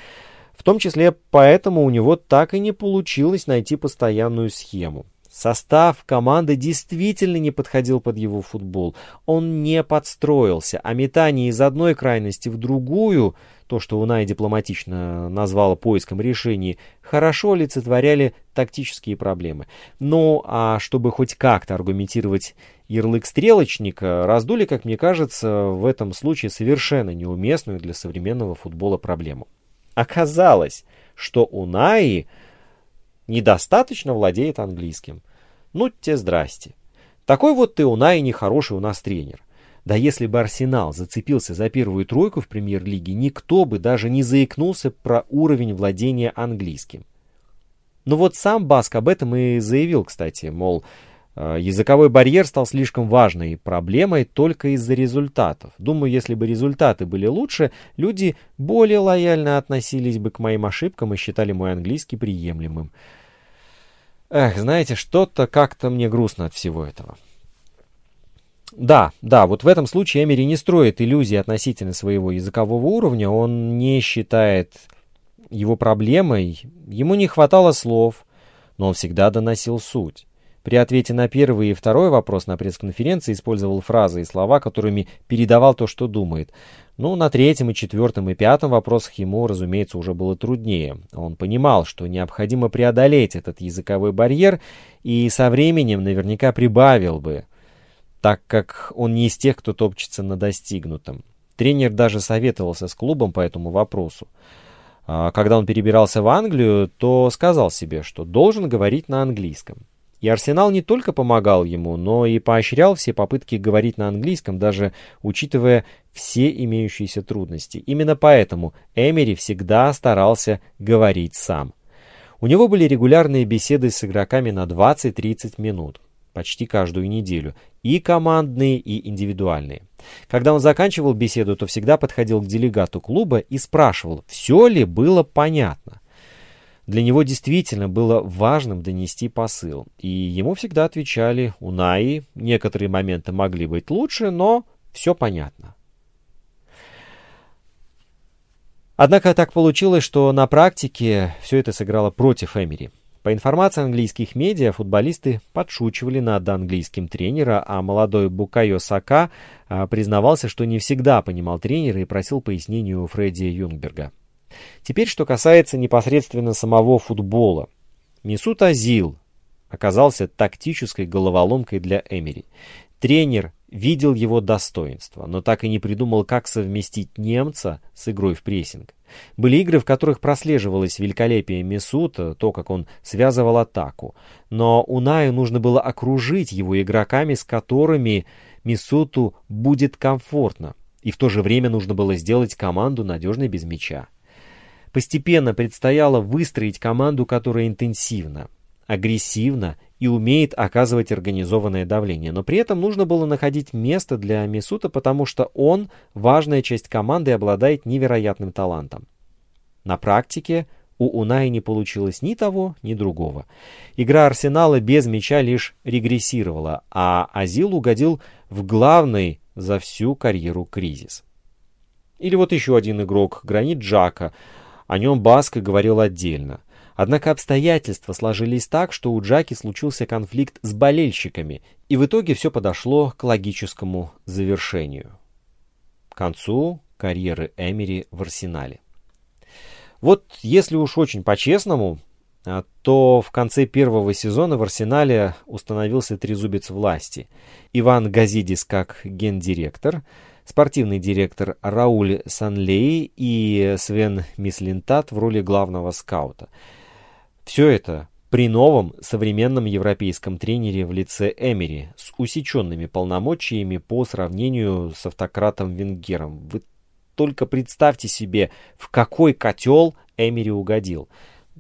В том числе поэтому у него так и не получилось найти постоянную схему. Состав команды действительно не подходил под его футбол. Он не подстроился, а метание из одной крайности в другую – то, что Унай дипломатично назвала поиском решений, хорошо олицетворяли тактические проблемы. Ну, а чтобы хоть как-то аргументировать ярлык стрелочника, раздули, как мне кажется, в этом случае совершенно неуместную для современного футбола проблему. Оказалось, что Унаи недостаточно владеет английским. Ну, те здрасте. Такой вот ты Унаи нехороший у нас тренер. Да если бы Арсенал зацепился за первую тройку в премьер-лиге, никто бы даже не заикнулся про уровень владения английским. Но вот сам Баск об этом и заявил, кстати, мол, э, языковой барьер стал слишком важной проблемой только из-за результатов. Думаю, если бы результаты были лучше, люди более лояльно относились бы к моим ошибкам и считали мой английский приемлемым. Эх, знаете, что-то как-то мне грустно от всего этого. Да, да, вот в этом случае Эмери не строит иллюзии относительно своего языкового уровня, он не считает его проблемой, ему не хватало слов, но он всегда доносил суть. При ответе на первый и второй вопрос на пресс-конференции использовал фразы и слова, которыми передавал то, что думает. Ну, на третьем и четвертом и пятом вопросах ему, разумеется, уже было труднее. Он понимал, что необходимо преодолеть этот языковой барьер и со временем наверняка прибавил бы так как он не из тех, кто топчется на достигнутом. Тренер даже советовался с клубом по этому вопросу. А, когда он перебирался в Англию, то сказал себе, что должен говорить на английском. И Арсенал не только помогал ему, но и поощрял все попытки говорить на английском, даже учитывая все имеющиеся трудности. Именно поэтому Эмери всегда старался говорить сам. У него были регулярные беседы с игроками на 20-30 минут, почти каждую неделю, и командные, и индивидуальные. Когда он заканчивал беседу, то всегда подходил к делегату клуба и спрашивал, все ли было понятно. Для него действительно было важным донести посыл, и ему всегда отвечали «Унаи», некоторые моменты могли быть лучше, но все понятно. Однако так получилось, что на практике все это сыграло против Эмери. По информации английских медиа, футболисты подшучивали над английским тренера, а молодой Букайо Сака а, признавался, что не всегда понимал тренера и просил пояснений у Фредди Юнгберга. Теперь, что касается непосредственно самого футбола. Месут Азил оказался тактической головоломкой для Эмери. Тренер видел его достоинства, но так и не придумал, как совместить немца с игрой в прессинг. Были игры, в которых прослеживалось великолепие Месута, то, как он связывал атаку. Но Унаю нужно было окружить его игроками, с которыми Месуту будет комфортно. И в то же время нужно было сделать команду надежной без мяча. Постепенно предстояло выстроить команду, которая интенсивна, агрессивна и умеет оказывать организованное давление. Но при этом нужно было находить место для Мисута, потому что он важная часть команды и обладает невероятным талантом. На практике у Унаи не получилось ни того, ни другого. Игра Арсенала без мяча лишь регрессировала, а Азил угодил в главный за всю карьеру кризис. Или вот еще один игрок, Гранит Джака. О нем Баско говорил отдельно. Однако обстоятельства сложились так, что у Джаки случился конфликт с болельщиками, и в итоге все подошло к логическому завершению. К концу карьеры Эмери в Арсенале. Вот если уж очень по-честному, а, то в конце первого сезона в Арсенале установился трезубец власти. Иван Газидис как гендиректор, спортивный директор Рауль Санлей и Свен Мислинтат в роли главного скаута – все это при новом современном европейском тренере в лице Эмери с усеченными полномочиями по сравнению с автократом Венгером. Вы только представьте себе, в какой котел Эмери угодил.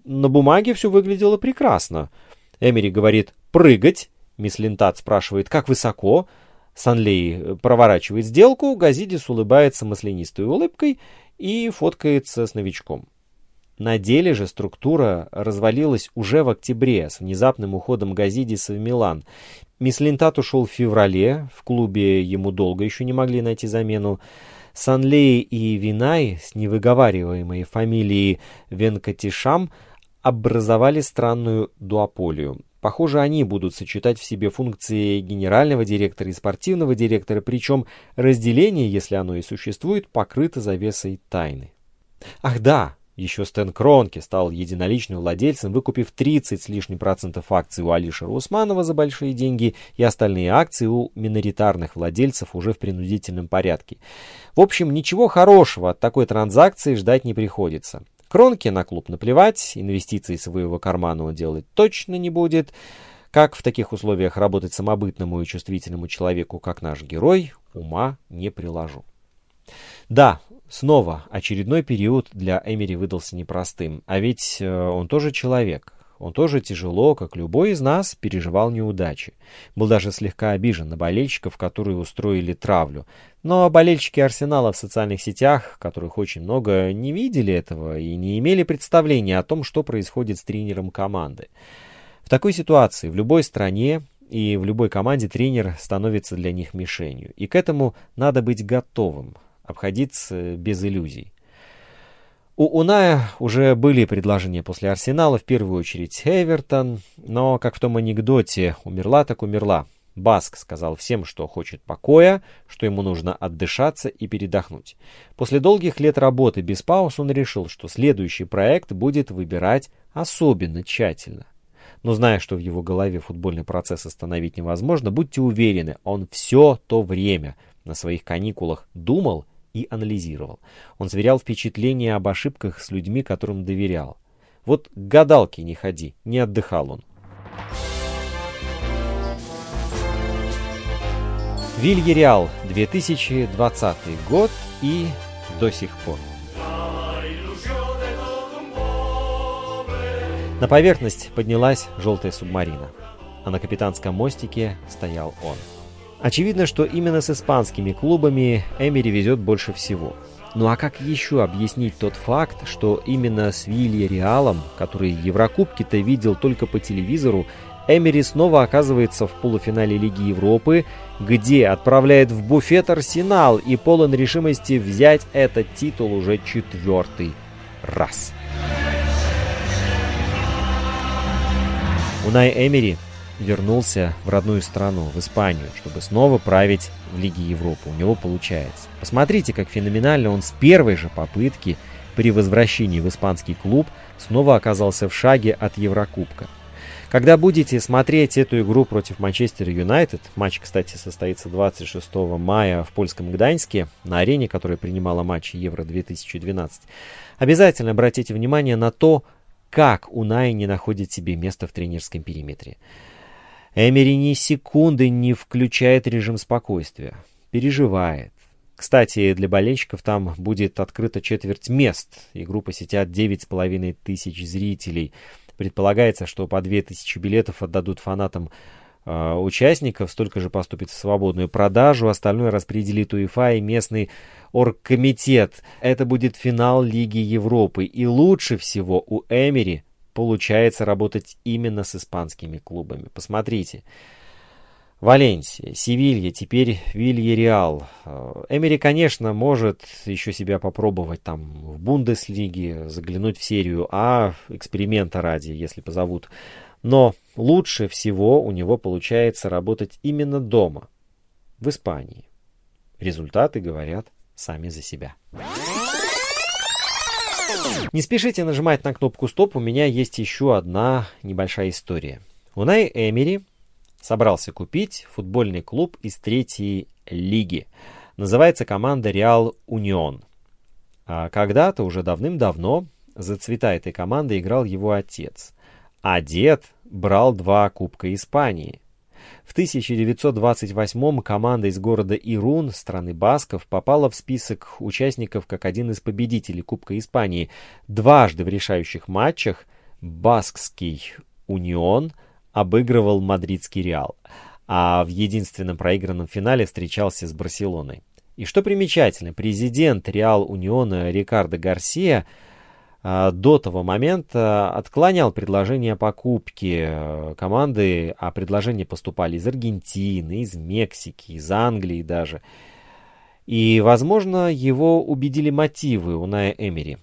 На бумаге все выглядело прекрасно. Эмери говорит «прыгать», мисс Лентат спрашивает «как высоко?», Санлей проворачивает сделку, Газидис улыбается маслянистой улыбкой и фоткается с новичком. На деле же структура развалилась уже в октябре с внезапным уходом Газидиса в Милан. Мислинтат ушел в феврале, в клубе ему долго еще не могли найти замену. Санлей и Винай с невыговариваемой фамилией Венкатишам образовали странную дуополию. Похоже, они будут сочетать в себе функции генерального директора и спортивного директора, причем разделение, если оно и существует, покрыто завесой тайны. Ах да, еще Стэн Кронке стал единоличным владельцем, выкупив 30 с лишним процентов акций у Алишера Усманова за большие деньги и остальные акции у миноритарных владельцев уже в принудительном порядке. В общем, ничего хорошего от такой транзакции ждать не приходится. Кронке на клуб наплевать, инвестиции своего кармана он делать точно не будет. Как в таких условиях работать самобытному и чувствительному человеку, как наш герой, ума не приложу. Да, Снова очередной период для Эмери выдался непростым, а ведь э, он тоже человек. Он тоже тяжело, как любой из нас, переживал неудачи. Был даже слегка обижен на болельщиков, которые устроили травлю. Но болельщики Арсенала в социальных сетях, которых очень много, не видели этого и не имели представления о том, что происходит с тренером команды. В такой ситуации в любой стране и в любой команде тренер становится для них мишенью. И к этому надо быть готовым обходиться без иллюзий. У Уная уже были предложения после Арсенала, в первую очередь Эвертон, но, как в том анекдоте, умерла так умерла. Баск сказал всем, что хочет покоя, что ему нужно отдышаться и передохнуть. После долгих лет работы без пауз он решил, что следующий проект будет выбирать особенно тщательно. Но зная, что в его голове футбольный процесс остановить невозможно, будьте уверены, он все то время на своих каникулах думал и анализировал. Он сверял впечатления об ошибках с людьми, которым доверял. Вот к гадалке не ходи, не отдыхал он. Вильяреал, 2020 год и до сих пор. На поверхность поднялась желтая субмарина, а на капитанском мостике стоял он. Очевидно, что именно с испанскими клубами Эмери везет больше всего. Ну а как еще объяснить тот факт, что именно с Вилья Реалом, который Еврокубки-то видел только по телевизору, Эмери снова оказывается в полуфинале Лиги Европы, где отправляет в буфет Арсенал и полон решимости взять этот титул уже четвертый раз. Унай Эмери вернулся в родную страну, в Испанию, чтобы снова править в Лиге Европы. У него получается. Посмотрите, как феноменально он с первой же попытки при возвращении в испанский клуб снова оказался в шаге от Еврокубка. Когда будете смотреть эту игру против Манчестер Юнайтед, матч, кстати, состоится 26 мая в польском Гданьске, на арене, которая принимала матчи Евро-2012, обязательно обратите внимание на то, как Унай не находит себе место в тренерском периметре. Эмери ни секунды не включает режим спокойствия. Переживает. Кстати, для болельщиков там будет открыта четверть мест. Игру посетят 9,5 тысяч зрителей. Предполагается, что по 2000 билетов отдадут фанатам э, участников, столько же поступит в свободную продажу, остальное распределит УЕФА и местный оргкомитет. Это будет финал Лиги Европы. И лучше всего у Эмери получается работать именно с испанскими клубами. Посмотрите. Валенсия, Севилья, теперь Вильяреал. Э, Эмери, конечно, может еще себя попробовать там в Бундеслиге, заглянуть в серию А, эксперимента ради, если позовут. Но лучше всего у него получается работать именно дома, в Испании. Результаты говорят сами за себя. Не спешите нажимать на кнопку «Стоп», у меня есть еще одна небольшая история. Унай Эмери собрался купить футбольный клуб из третьей лиги. Называется команда Реал Унион. А когда-то, уже давным-давно, за цвета этой команды играл его отец. А дед брал два Кубка Испании – в 1928 команда из города Ирун, страны Басков, попала в список участников как один из победителей Кубка Испании. Дважды в решающих матчах Баскский Унион обыгрывал Мадридский Реал, а в единственном проигранном финале встречался с Барселоной. И что примечательно, президент Реал Униона Рикардо Гарсия – до того момента отклонял предложение о покупке э, команды, а предложения поступали из Аргентины, из Мексики, из Англии даже. И, возможно, его убедили мотивы Уная Эмери.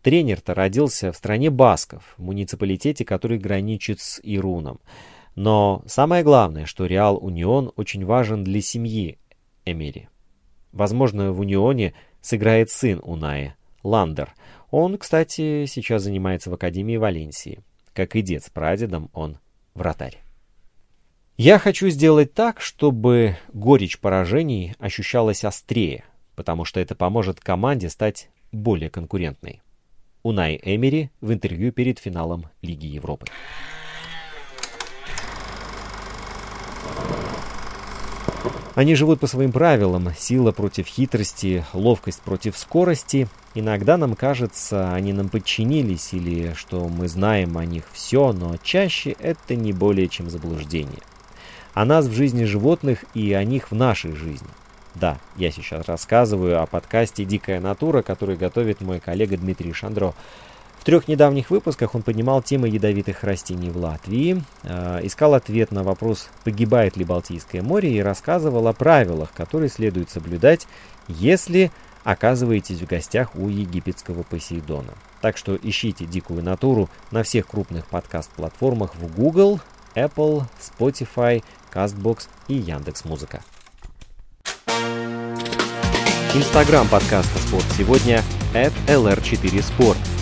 Тренер-то родился в стране Басков, в муниципалитете, который граничит с Ируном. Но самое главное, что Реал Унион очень важен для семьи Эмери. Возможно, в Унионе сыграет сын Уная, Ландер – он, кстати, сейчас занимается в Академии Валенсии. Как и дед с прадедом, он вратарь. Я хочу сделать так, чтобы горечь поражений ощущалась острее, потому что это поможет команде стать более конкурентной. Унай Эмери в интервью перед финалом Лиги Европы. Они живут по своим правилам. Сила против хитрости, ловкость против скорости. Иногда нам кажется, они нам подчинились или что мы знаем о них все, но чаще это не более чем заблуждение. О нас в жизни животных и о них в нашей жизни. Да, я сейчас рассказываю о подкасте «Дикая натура», который готовит мой коллега Дмитрий Шандро. В трех недавних выпусках он поднимал темы ядовитых растений в Латвии, э, искал ответ на вопрос, погибает ли Балтийское море, и рассказывал о правилах, которые следует соблюдать, если оказываетесь в гостях у египетского Посейдона. Так что ищите «Дикую натуру» на всех крупных подкаст-платформах в Google, Apple, Spotify, CastBox и Яндекс.Музыка. Инстаграм подкаста «Спорт сегодня» at lr4sport.